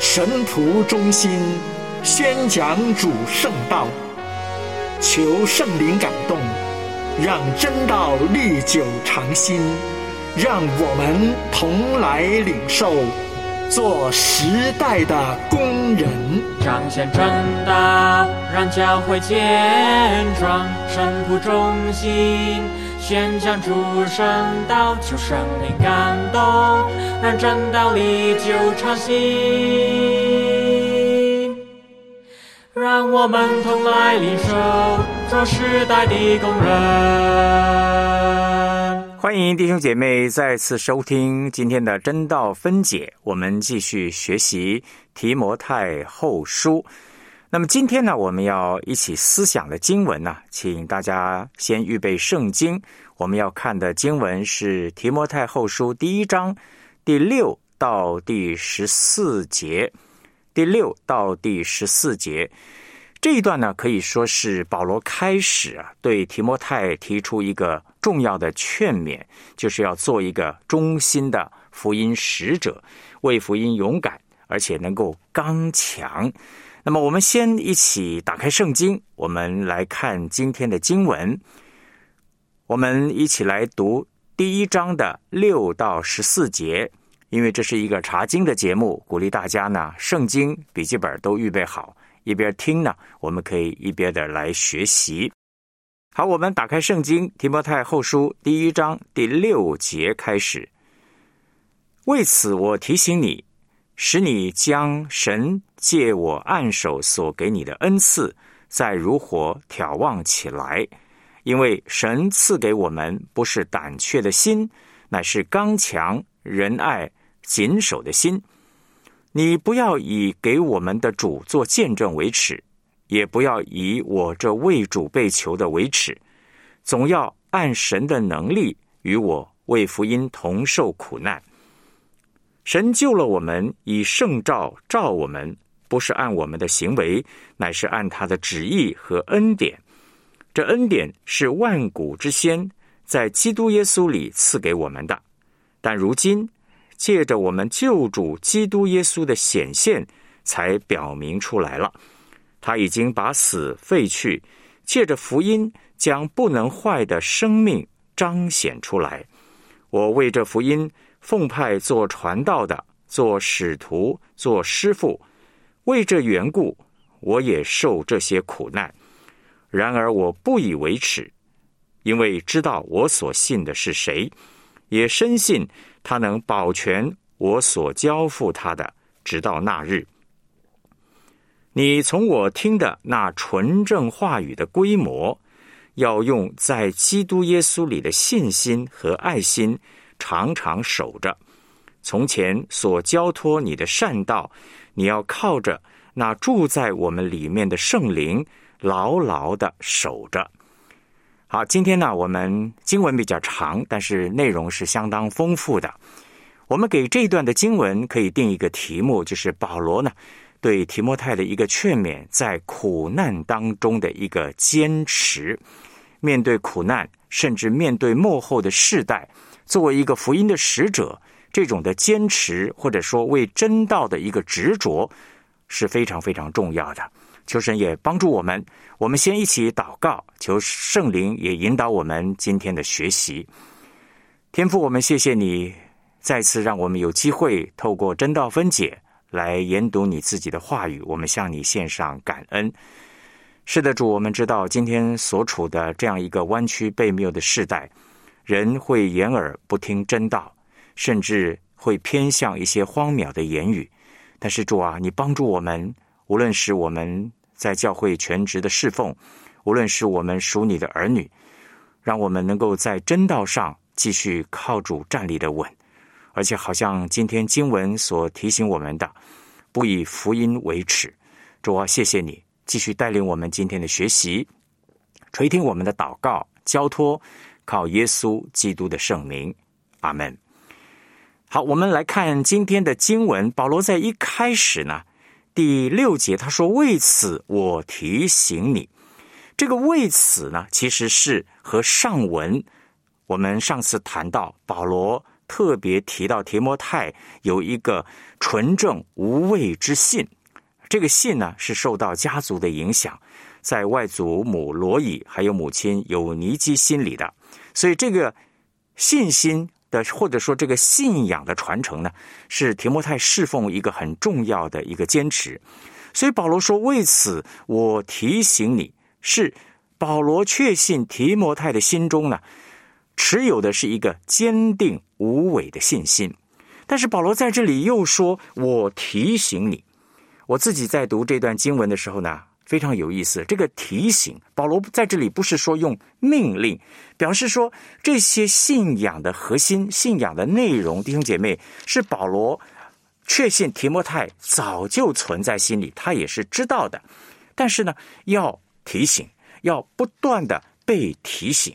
神仆忠心，宣讲主圣道，求圣灵感动，让真道历久常新，让我们同来领受，做时代的工人，彰显正道，让教会健壮，神仆忠心。宣讲主圣道，求圣灵感动，让正道历久常新。让我们同来领受，做时代的工人。欢迎弟兄姐妹再次收听今天的真道分解，我们继续学习提摩太后书。那么今天呢，我们要一起思想的经文呢，请大家先预备圣经。我们要看的经文是提摩太后书第一章第六到第十四节。第六到第十四节这一段呢，可以说是保罗开始啊，对提摩太提出一个重要的劝勉，就是要做一个忠心的福音使者，为福音勇敢，而且能够刚强。那么，我们先一起打开圣经，我们来看今天的经文。我们一起来读第一章的六到十四节，因为这是一个查经的节目，鼓励大家呢，圣经笔记本都预备好，一边听呢，我们可以一边的来学习。好，我们打开圣经《提摩太后书》第一章第六节开始。为此，我提醒你。使你将神借我按手所给你的恩赐，再如火眺望起来，因为神赐给我们不是胆怯的心，乃是刚强、仁爱、谨守的心。你不要以给我们的主做见证为耻，也不要以我这为主被求的为耻，总要按神的能力与我为福音同受苦难。神救了我们，以圣召召我们，不是按我们的行为，乃是按他的旨意和恩典。这恩典是万古之先，在基督耶稣里赐给我们的。但如今借着我们救主基督耶稣的显现，才表明出来了。他已经把死废去，借着福音将不能坏的生命彰显出来。我为这福音。奉派做传道的，做使徒，做师傅，为这缘故，我也受这些苦难。然而我不以为耻，因为知道我所信的是谁，也深信他能保全我所交付他的，直到那日。你从我听的那纯正话语的规模，要用在基督耶稣里的信心和爱心。常常守着，从前所交托你的善道，你要靠着那住在我们里面的圣灵，牢牢的守着。好，今天呢，我们经文比较长，但是内容是相当丰富的。我们给这一段的经文可以定一个题目，就是保罗呢对提摩太的一个劝勉，在苦难当中的一个坚持，面对苦难，甚至面对幕后的世代。作为一个福音的使者，这种的坚持或者说为真道的一个执着是非常非常重要的。求神也帮助我们，我们先一起祷告，求圣灵也引导我们今天的学习。天父，我们谢谢你再次让我们有机会透过真道分解来研读你自己的话语，我们向你献上感恩。是的，主，我们知道今天所处的这样一个弯曲背谬的时代。人会掩耳不听真道，甚至会偏向一些荒谬的言语。但是主啊，你帮助我们，无论是我们在教会全职的侍奉，无论是我们属你的儿女，让我们能够在真道上继续靠主站立的稳。而且，好像今天经文所提醒我们的，不以福音为耻。主啊，谢谢你继续带领我们今天的学习，垂听我们的祷告，交托靠耶稣基督的圣名，阿门。好，我们来看今天的经文。保罗在一开始呢，第六节他说：“为此我提醒你。”这个“为此”呢，其实是和上文我们上次谈到保罗特别提到提摩太有一个纯正无畏之信。这个信呢，是受到家族的影响，在外祖母罗以还有母亲有尼基心里的，所以这个信心。的或者说这个信仰的传承呢，是提摩太侍奉一个很重要的一个坚持。所以保罗说：“为此我提醒你，是保罗确信提摩太的心中呢，持有的是一个坚定无伪的信心。但是保罗在这里又说：我提醒你，我自己在读这段经文的时候呢。”非常有意思，这个提醒保罗在这里不是说用命令，表示说这些信仰的核心、信仰的内容，弟兄姐妹是保罗确信提摩太早就存在心里，他也是知道的，但是呢，要提醒，要不断的被提醒。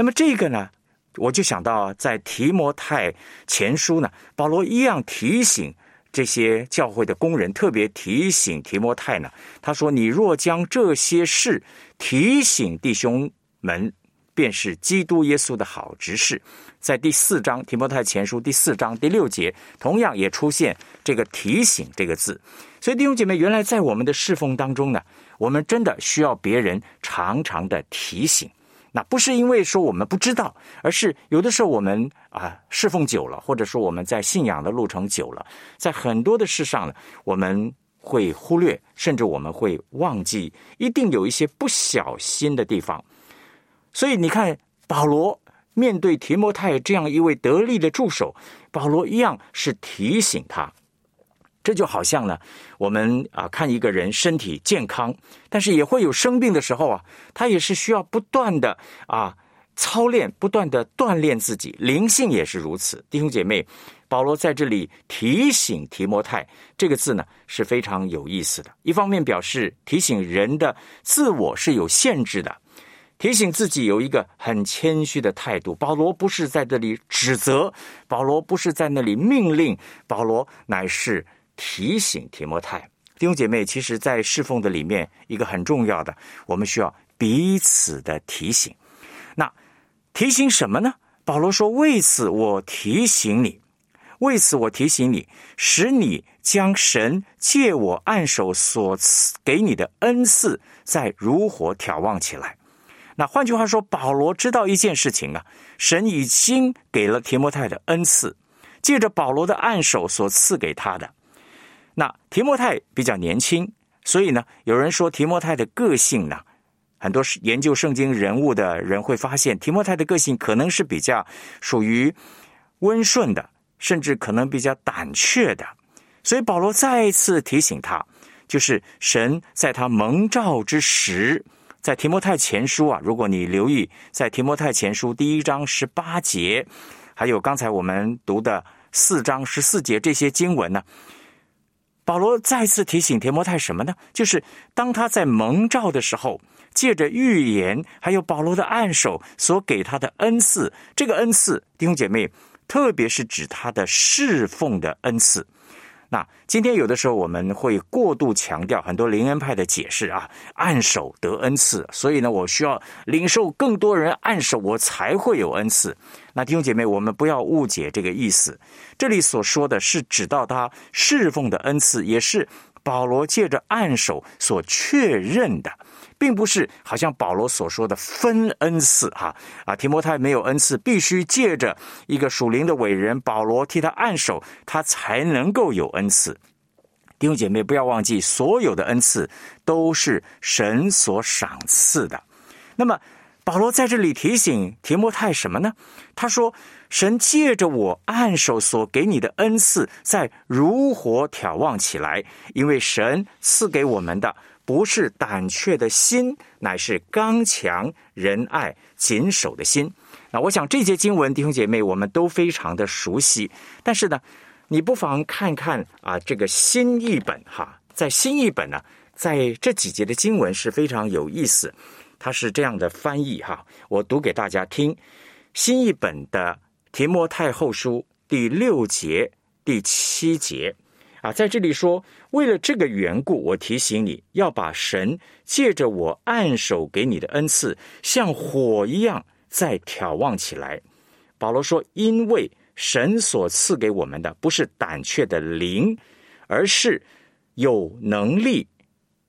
那么这个呢，我就想到在提摩太前书呢，保罗一样提醒。这些教会的工人特别提醒提摩太呢，他说：“你若将这些事提醒弟兄们，便是基督耶稣的好执事。”在第四章提摩太前书第四章第六节，同样也出现这个“提醒”这个字。所以弟兄姐妹，原来在我们的侍奉当中呢，我们真的需要别人常常的提醒。那不是因为说我们不知道，而是有的时候我们啊侍奉久了，或者说我们在信仰的路程久了，在很多的事上呢，我们会忽略，甚至我们会忘记，一定有一些不小心的地方。所以你看，保罗面对提摩太这样一位得力的助手，保罗一样是提醒他。这就好像呢，我们啊看一个人身体健康，但是也会有生病的时候啊，他也是需要不断的啊操练，不断的锻炼自己，灵性也是如此。弟兄姐妹，保罗在这里提醒提摩太这个字呢是非常有意思的。一方面表示提醒人的自我是有限制的，提醒自己有一个很谦虚的态度。保罗不是在这里指责，保罗不是在那里命令，保罗乃是。提醒提摩太弟兄姐妹，其实，在侍奉的里面，一个很重要的，我们需要彼此的提醒。那提醒什么呢？保罗说：“为此我提醒你，为此我提醒你，使你将神借我按手所赐给你的恩赐，再如火眺望起来。”那换句话说，保罗知道一件事情啊，神已经给了提摩太的恩赐，借着保罗的按手所赐给他的。那提摩太比较年轻，所以呢，有人说提摩太的个性呢，很多研究圣经人物的人会发现，提摩太的个性可能是比较属于温顺的，甚至可能比较胆怯的。所以保罗再一次提醒他，就是神在他蒙召之时，在提摩太前书啊，如果你留意，在提摩太前书第一章十八节，还有刚才我们读的四章十四节这些经文呢。保罗再次提醒提摩太什么呢？就是当他在蒙召的时候，借着预言，还有保罗的按手所给他的恩赐，这个恩赐，弟兄姐妹，特别是指他的侍奉的恩赐。那今天有的时候我们会过度强调很多灵恩派的解释啊，按手得恩赐，所以呢，我需要领受更多人按手，我才会有恩赐。那弟兄姐妹，我们不要误解这个意思。这里所说的是指到他侍奉的恩赐，也是保罗借着按手所确认的。并不是好像保罗所说的分恩赐哈啊，提摩太没有恩赐，必须借着一个属灵的伟人保罗替他按手，他才能够有恩赐。弟兄姐妹，不要忘记，所有的恩赐都是神所赏赐的。那么保罗在这里提醒提摩太什么呢？他说：“神借着我按手所给你的恩赐，在如火眺望起来，因为神赐给我们的。”不是胆怯的心，乃是刚强仁爱谨守的心。那我想这节经文，弟兄姐妹，我们都非常的熟悉。但是呢，你不妨看看啊，这个新译本哈，在新译本呢，在这几节的经文是非常有意思，它是这样的翻译哈，我读给大家听。新译本的提摩太后书第六节第七节啊，在这里说，为了这个缘故，我提醒你要把神借着我按手给你的恩赐，像火一样再挑旺起来。保罗说，因为神所赐给我们的不是胆怯的灵，而是有能力、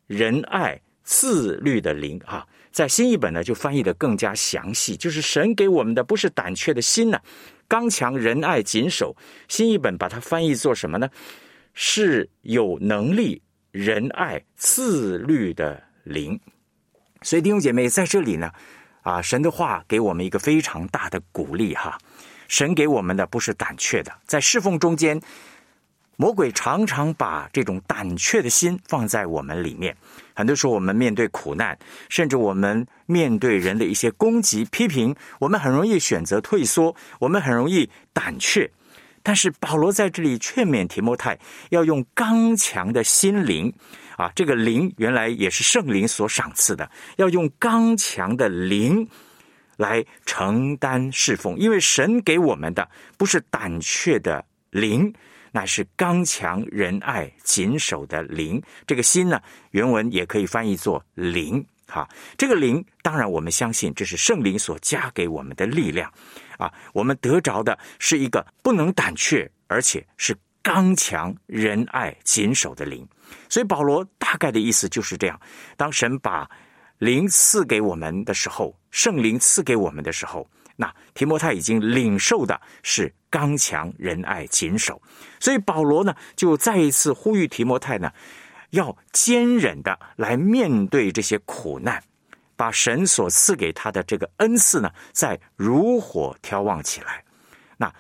仁爱、自律的灵啊。在新译本呢，就翻译的更加详细，就是神给我们的不是胆怯的心呢，刚强、仁爱、谨守。新译本把它翻译做什么呢？是有能力、仁爱、自律的灵。所以弟兄姐妹在这里呢，啊，神的话给我们一个非常大的鼓励哈。神给我们的不是胆怯的，在侍奉中间。魔鬼常常把这种胆怯的心放在我们里面。很多时候，我们面对苦难，甚至我们面对人的一些攻击、批评，我们很容易选择退缩，我们很容易胆怯。但是保罗在这里劝勉提摩太，要用刚强的心灵啊，这个灵原来也是圣灵所赏赐的，要用刚强的灵来承担侍奉，因为神给我们的不是胆怯的灵。乃是刚强仁爱谨守的灵，这个心呢，原文也可以翻译作灵。哈，这个灵，当然我们相信这是圣灵所加给我们的力量，啊，我们得着的是一个不能胆怯，而且是刚强仁爱谨守的灵。所以保罗大概的意思就是这样：当神把灵赐给我们的时候，圣灵赐给我们的时候。那提摩太已经领受的是刚强仁爱谨守，所以保罗呢就再一次呼吁提摩太呢，要坚忍的来面对这些苦难，把神所赐给他的这个恩赐呢，再如火挑旺起来。那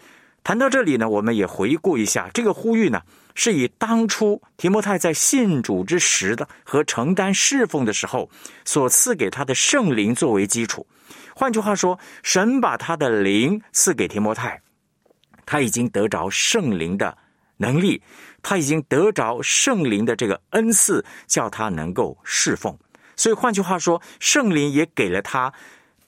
谈到这里呢，我们也回顾一下这个呼吁呢，是以当初提摩太在信主之时的和承担侍奉的时候所赐给他的圣灵作为基础。换句话说，神把他的灵赐给提摩太，他已经得着圣灵的能力，他已经得着圣灵的这个恩赐，叫他能够侍奉。所以换句话说，圣灵也给了他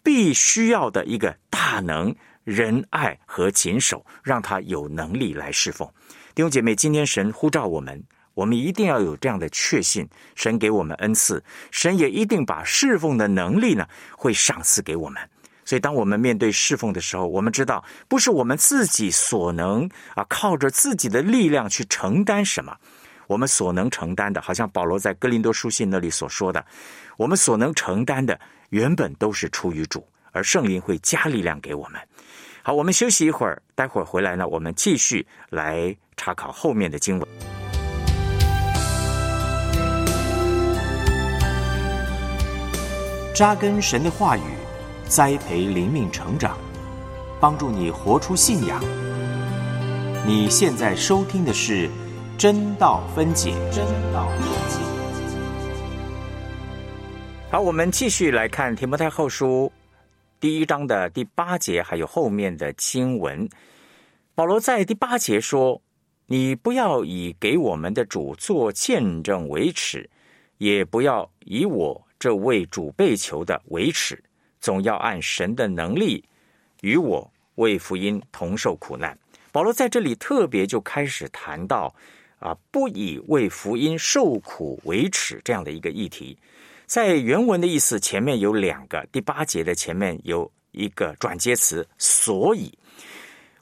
必须要的一个大能、仁爱和谨守，让他有能力来侍奉。弟兄姐妹，今天神呼召我们。我们一定要有这样的确信，神给我们恩赐，神也一定把侍奉的能力呢，会赏赐给我们。所以，当我们面对侍奉的时候，我们知道不是我们自己所能啊，靠着自己的力量去承担什么。我们所能承担的，好像保罗在哥林多书信那里所说的，我们所能承担的，原本都是出于主，而圣灵会加力量给我们。好，我们休息一会儿，待会儿回来呢，我们继续来查考后面的经文。扎根神的话语，栽培灵命成长，帮助你活出信仰。你现在收听的是真道分解。真道分解。好，我们继续来看提摩太后书第一章的第八节，还有后面的经文。保罗在第八节说：“你不要以给我们的主做见证为耻，也不要以我。”这位主被求的为耻，总要按神的能力与我为福音同受苦难。保罗在这里特别就开始谈到啊，不以为福音受苦为耻这样的一个议题。在原文的意思前面有两个，第八节的前面有一个转接词，所以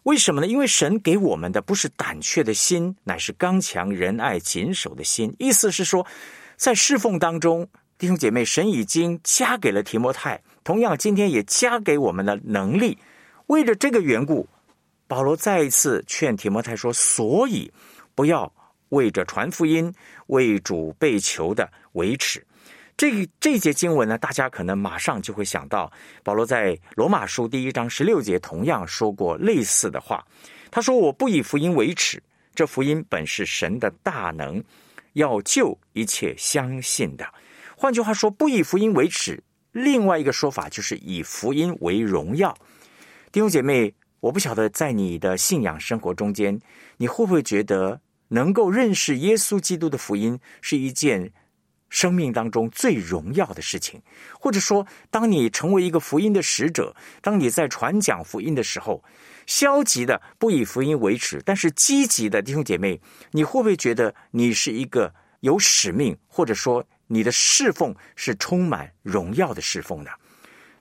为什么呢？因为神给我们的不是胆怯的心，乃是刚强仁爱谨守的心。意思是说，在侍奉当中。弟兄姐妹，神已经加给了提摩太，同样今天也加给我们的能力。为了这个缘故，保罗再一次劝提摩太说：“所以不要为着传福音、为主被求的维持。”这这节经文呢，大家可能马上就会想到，保罗在罗马书第一章十六节同样说过类似的话。他说：“我不以福音为耻，这福音本是神的大能，要救一切相信的。”换句话说，不以福音为耻。另外一个说法就是以福音为荣耀。弟兄姐妹，我不晓得在你的信仰生活中间，你会不会觉得能够认识耶稣基督的福音是一件生命当中最荣耀的事情？或者说，当你成为一个福音的使者，当你在传讲福音的时候，消极的不以福音为耻，但是积极的弟兄姐妹，你会不会觉得你是一个有使命，或者说你的侍奉是充满荣耀的侍奉呢？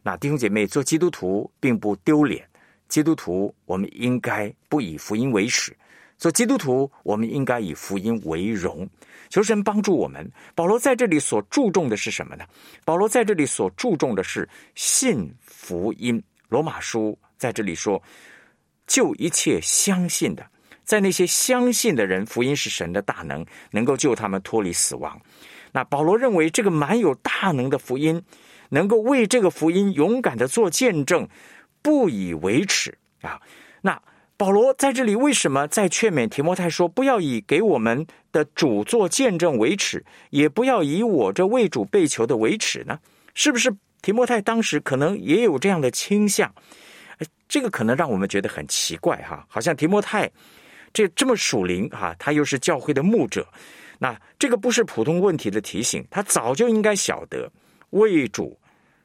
那弟兄姐妹，做基督徒并不丢脸。基督徒，我们应该不以福音为耻；做基督徒，我们应该以福音为荣。求神帮助我们。保罗在这里所注重的是什么呢？保罗在这里所注重的是信福音。罗马书在这里说：“救一切相信的，在那些相信的人，福音是神的大能，能够救他们脱离死亡。”那保罗认为这个蛮有大能的福音，能够为这个福音勇敢的做见证。不以为耻啊！那保罗在这里为什么在劝勉提摩太说，不要以给我们的主做见证为耻，也不要以我这为主被囚的为耻呢？是不是提摩太当时可能也有这样的倾向？这个可能让我们觉得很奇怪哈，好像提摩太这这么属灵哈，他又是教会的牧者，那这个不是普通问题的提醒，他早就应该晓得为主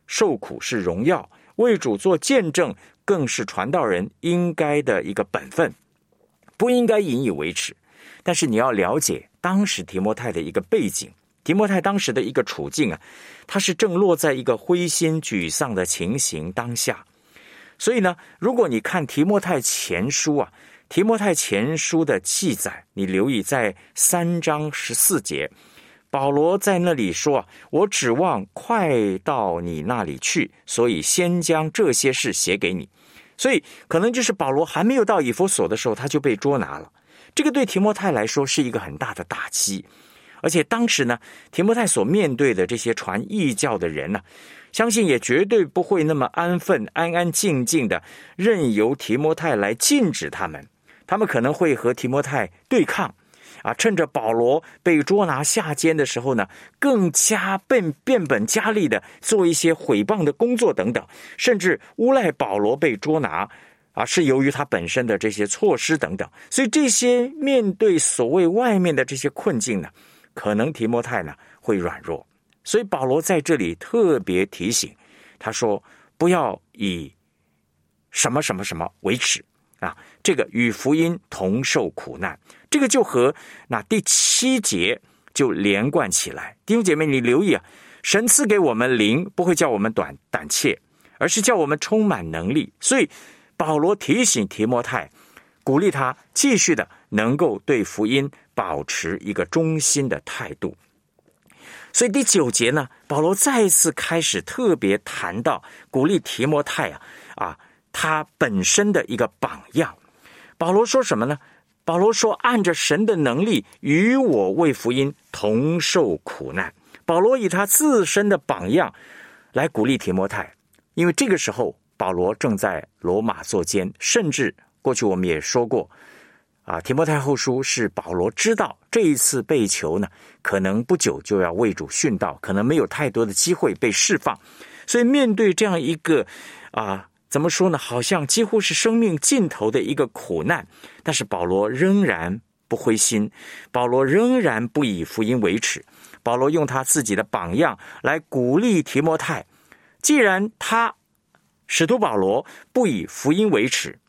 受苦是荣耀。为主做见证，更是传道人应该的一个本分，不应该引以为耻。但是你要了解当时提摩太的一个背景，提摩太当时的一个处境啊，他是正落在一个灰心沮丧的情形当下。所以呢，如果你看提摩太前书啊，提摩太前书的记载，你留意在三章十四节。保罗在那里说：“我指望快到你那里去，所以先将这些事写给你。所以可能就是保罗还没有到以弗所的时候，他就被捉拿了。这个对提摩太来说是一个很大的打击。而且当时呢，提摩太所面对的这些传异教的人呢，相信也绝对不会那么安分、安安静静的任由提摩太来禁止他们。他们可能会和提摩太对抗。”啊，趁着保罗被捉拿下监的时候呢，更加变变本加厉的做一些毁谤的工作等等，甚至诬赖保罗被捉拿，啊，是由于他本身的这些措施等等。所以这些面对所谓外面的这些困境呢，可能提摩太呢会软弱。所以保罗在这里特别提醒他说：“不要以什么什么什么为耻啊，这个与福音同受苦难。”这个就和那第七节就连贯起来，弟兄姐妹，你留意啊，神赐给我们灵，不会叫我们短胆怯，而是叫我们充满能力。所以保罗提醒提摩太，鼓励他继续的能够对福音保持一个忠心的态度。所以第九节呢，保罗再一次开始特别谈到鼓励提摩太啊啊，他本身的一个榜样。保罗说什么呢？保罗说：“按着神的能力，与我为福音同受苦难。”保罗以他自身的榜样来鼓励提摩太，因为这个时候保罗正在罗马作监，甚至过去我们也说过，啊，提摩太后书是保罗知道这一次被囚呢，可能不久就要为主殉道，可能没有太多的机会被释放，所以面对这样一个啊。怎么说呢？好像几乎是生命尽头的一个苦难，但是保罗仍然不灰心，保罗仍然不以福音为耻。保罗用他自己的榜样来鼓励提摩太。既然他使徒保罗不以福音为耻，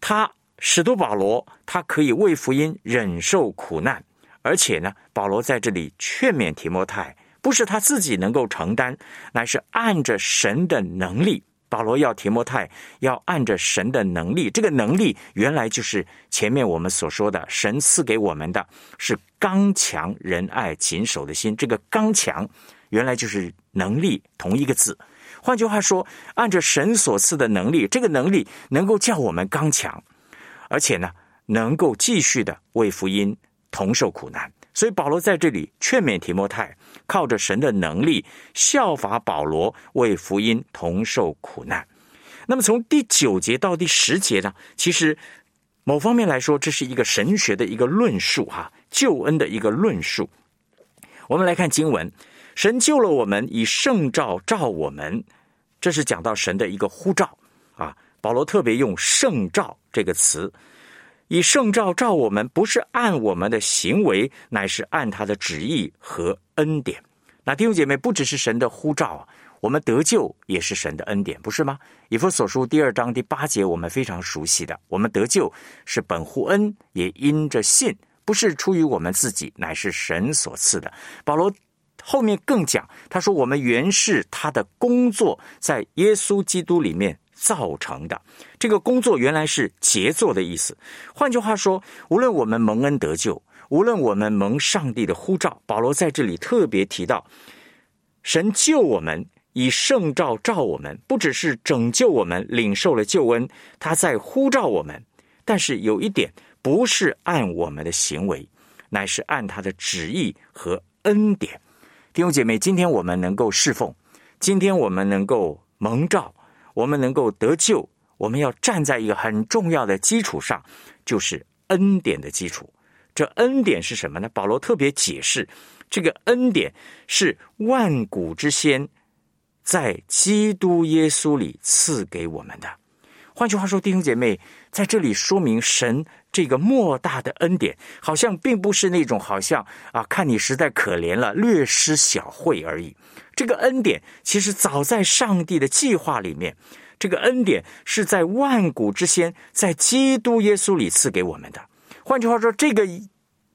他使徒保罗他可以为福音忍受苦难，而且呢，保罗在这里劝勉提摩太，不是他自己能够承担，乃是按着神的能力。保罗要提摩太要按着神的能力，这个能力原来就是前面我们所说的，神赐给我们的是刚强仁爱谨守的心。这个刚强原来就是能力同一个字。换句话说，按着神所赐的能力，这个能力能够叫我们刚强，而且呢，能够继续的为福音同受苦难。所以保罗在这里劝勉提摩太，靠着神的能力效法保罗，为福音同受苦难。那么从第九节到第十节呢，其实某方面来说，这是一个神学的一个论述，哈，救恩的一个论述。我们来看经文，神救了我们，以圣召召我们，这是讲到神的一个呼召啊，保罗特别用“圣召”这个词，以圣召召我们，不是按我们的行为，乃是按他的旨意和恩典。那弟兄姐妹，不只是神的呼召啊，我们得救也是神的恩典，不是吗？以弗所书第二章第八节，我们非常熟悉的，我们得救是本乎恩，也因着信，不是出于我们自己，乃是神所赐的。保罗。后面更讲，他说：“我们原是他的工作，在耶稣基督里面造成的。这个工作原来是杰作的意思。换句话说，无论我们蒙恩得救，无论我们蒙上帝的呼召，保罗在这里特别提到，神救我们，以圣召召我们，不只是拯救我们，领受了救恩，他在呼召我们。但是有一点，不是按我们的行为，乃是按他的旨意和恩典。”弟兄姐妹，今天我们能够侍奉，今天我们能够蒙召，我们能够得救，我们要站在一个很重要的基础上，就是恩典的基础。这恩典是什么呢？保罗特别解释，这个恩典是万古之先在基督耶稣里赐给我们的。换句话说，弟兄姐妹，在这里说明神。这个莫大的恩典，好像并不是那种好像啊，看你实在可怜了，略施小惠而已。这个恩典其实早在上帝的计划里面，这个恩典是在万古之先，在基督耶稣里赐给我们的。换句话说，这个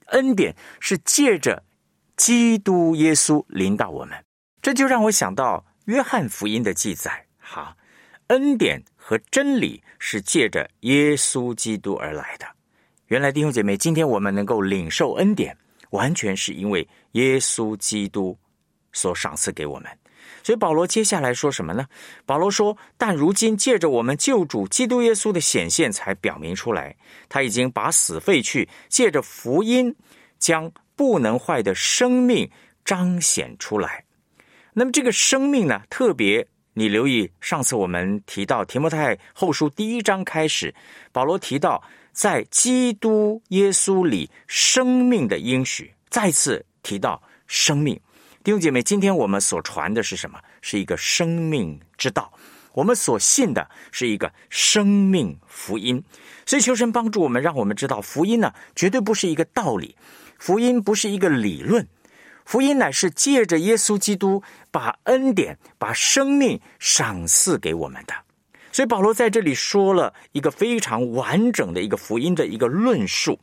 恩典是借着基督耶稣临到我们。这就让我想到约翰福音的记载，哈，恩典和真理是借着耶稣基督而来的。原来弟兄姐妹，今天我们能够领受恩典，完全是因为耶稣基督所赏赐给我们。所以保罗接下来说什么呢？保罗说：“但如今借着我们救主基督耶稣的显现，才表明出来，他已经把死废去，借着福音将不能坏的生命彰显出来。那么这个生命呢？特别你留意，上次我们提到提摩太后书第一章开始，保罗提到。”在基督耶稣里生命的应许，再次提到生命。弟兄姐妹，今天我们所传的是什么？是一个生命之道。我们所信的是一个生命福音。所以求神帮助我们，让我们知道福音呢，绝对不是一个道理，福音不是一个理论，福音乃是借着耶稣基督把恩典、把生命赏赐给我们的。所以保罗在这里说了一个非常完整的一个福音的一个论述。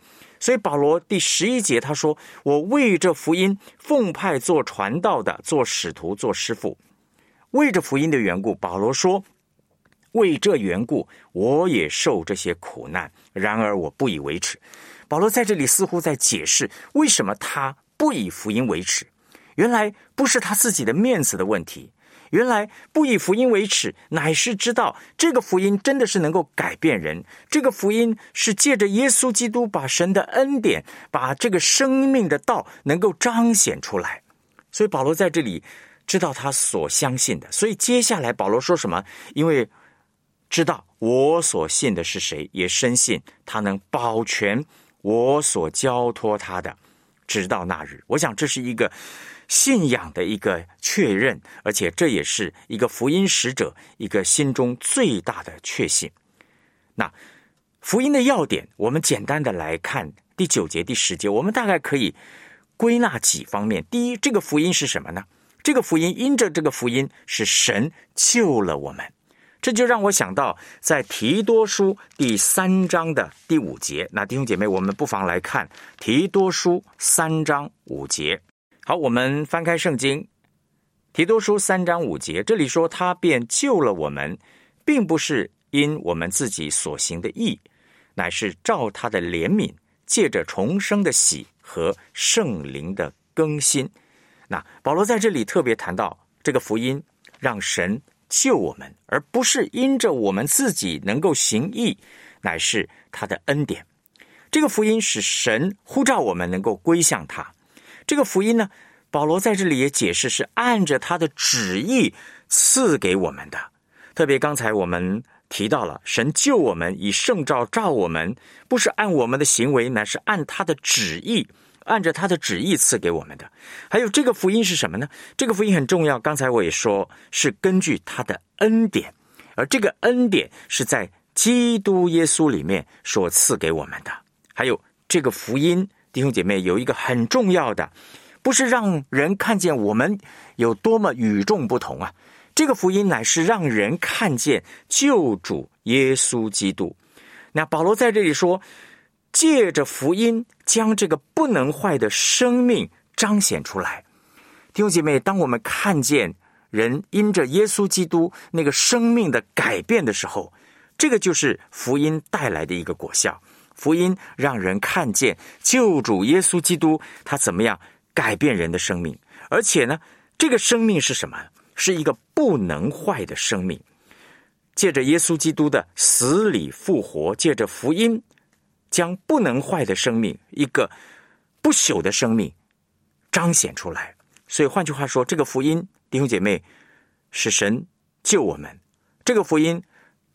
所以保罗第十一节他说：“我为这福音奉派做传道的，做使徒，做师傅。为这福音的缘故，保罗说：为这缘故，我也受这些苦难。然而我不以为耻。”保罗在这里似乎在解释为什么他不以福音为耻。原来不是他自己的面子的问题。原来不以福音为耻，乃是知道这个福音真的是能够改变人。这个福音是借着耶稣基督把神的恩典，把这个生命的道能够彰显出来。所以保罗在这里知道他所相信的。所以接下来保罗说什么？因为知道我所信的是谁，也深信他能保全我所交托他的，直到那日。我想这是一个。信仰的一个确认，而且这也是一个福音使者一个心中最大的确信。那福音的要点，我们简单的来看第九节、第十节，我们大概可以归纳几方面。第一，这个福音是什么呢？这个福音因着这个福音是神救了我们，这就让我想到在提多书第三章的第五节。那弟兄姐妹，我们不妨来看提多书三章五节。好，我们翻开圣经，提多书三章五节，这里说他便救了我们，并不是因我们自己所行的义，乃是照他的怜悯，借着重生的喜和圣灵的更新。那保罗在这里特别谈到这个福音，让神救我们，而不是因着我们自己能够行义，乃是他的恩典。这个福音使神呼召我们能够归向他。这个福音呢，保罗在这里也解释是按着他的旨意赐给我们的。特别刚才我们提到了，神救我们以圣召召我们，不是按我们的行为，乃是按他的旨意，按着他的旨意赐给我们的。还有这个福音是什么呢？这个福音很重要。刚才我也说是根据他的恩典，而这个恩典是在基督耶稣里面所赐给我们的。还有这个福音，弟兄姐妹有一个很重要的，不是让人看见我们有多么与众不同啊。这个福音乃是让人看见救主耶稣基督。那保罗在这里说，借着福音将这个不能坏的生命彰显出来。弟兄姐妹，当我们看见人因着耶稣基督那个生命的改变的时候，这个就是福音带来的一个果效。福音让人看见救主耶稣基督他怎么样改变人的生命，而且呢，这个生命是什么？是一个不能坏的生命，借着耶稣基督的死里复活，借着福音，将不能坏的生命，一个不朽的生命彰显出来。所以换句话说，这个福音，弟兄姐妹，是神救我们，这个福音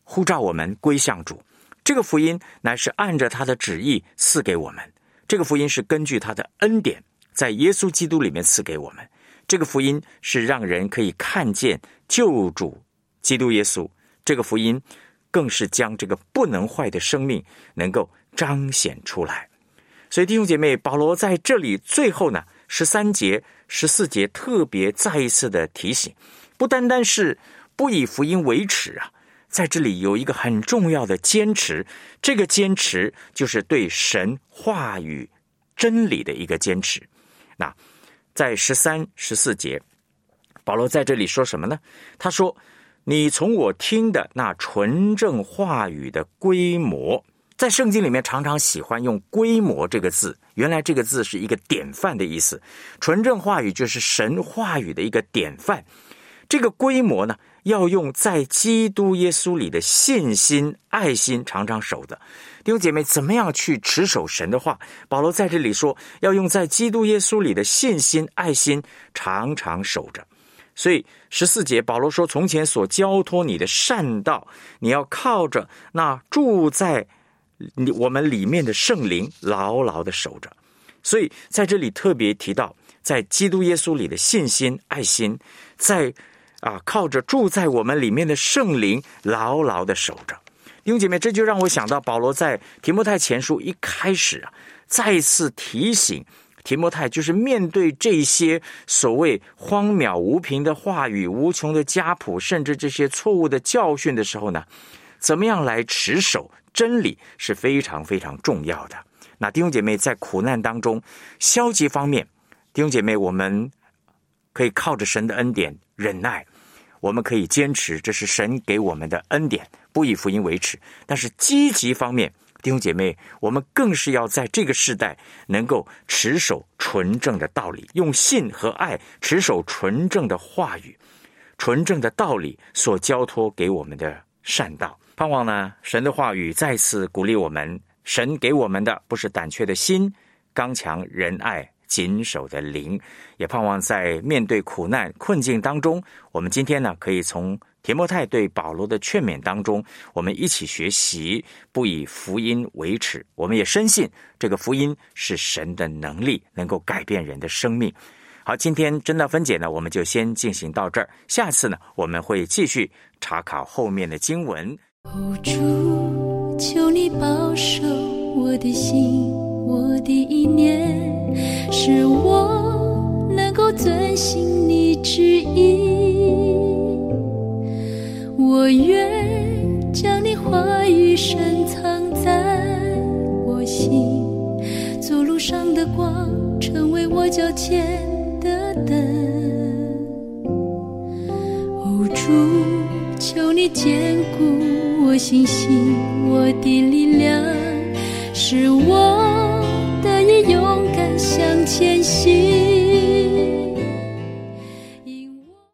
呼召我们归向主，这个福音乃是按着他的旨意赐给我们，这个福音是根据他的恩典，在耶稣基督里面赐给我们。这个福音是让人可以看见救主基督耶稣，这个福音更是将这个不能坏的生命能够彰显出来。所以弟兄姐妹，保罗在这里最后呢，十三节、十四节特别再一次的提醒，不单单是不以福音为耻啊，在这里有一个很重要的坚持，这个坚持就是对神话语真理的一个坚持。那。在十三、十四节，保罗在这里说什么呢？他说：“你从我听的那纯正话语的规模，在圣经里面常常喜欢用‘规模’这个字。原来这个字是一个典范的意思。纯正话语就是神话语的一个典范。这个规模呢？”要用在基督耶稣里的信心、爱心，常常守的弟兄姐妹，怎么样去持守神的话？保罗在这里说，要用在基督耶稣里的信心、爱心，常常守着。所以十四节，保罗说：“从前所交托你的善道，你要靠着那住在你我们里面的圣灵，牢牢的守着。”所以在这里特别提到，在基督耶稣里的信心、爱心，在。啊，靠着住在我们里面的圣灵，牢牢的守着。弟兄姐妹，这就让我想到保罗在提摩太前书一开始啊，再次提醒提摩太，就是面对这些所谓荒谬无凭的话语、无穷的家谱，甚至这些错误的教训的时候呢，怎么样来持守真理是非常非常重要的。那弟兄姐妹在苦难当中，消极方面，弟兄姐妹，我们可以靠着神的恩典忍耐。我们可以坚持，这是神给我们的恩典，不以福音为耻。但是积极方面，弟兄姐妹，我们更是要在这个时代能够持守纯正的道理，用信和爱持守纯正的话语、纯正的道理所交托给我们的善道。盼望呢，神的话语再次鼓励我们。神给我们的不是胆怯的心，刚强仁爱。谨守的灵，也盼望在面对苦难困境当中，我们今天呢，可以从提摩太对保罗的劝勉当中，我们一起学习，不以福音为耻。我们也深信这个福音是神的能力，能够改变人的生命。好，今天真的分解呢，我们就先进行到这儿。下次呢，我们会继续查考后面的经文。主，求你保守我的心。我的意念，使我能够遵行你旨意。我愿将你话语深藏在我心，走路上的光，成为我脚前的灯。哦，主，求你坚固我信心，我的力量，是我。勇敢向前行。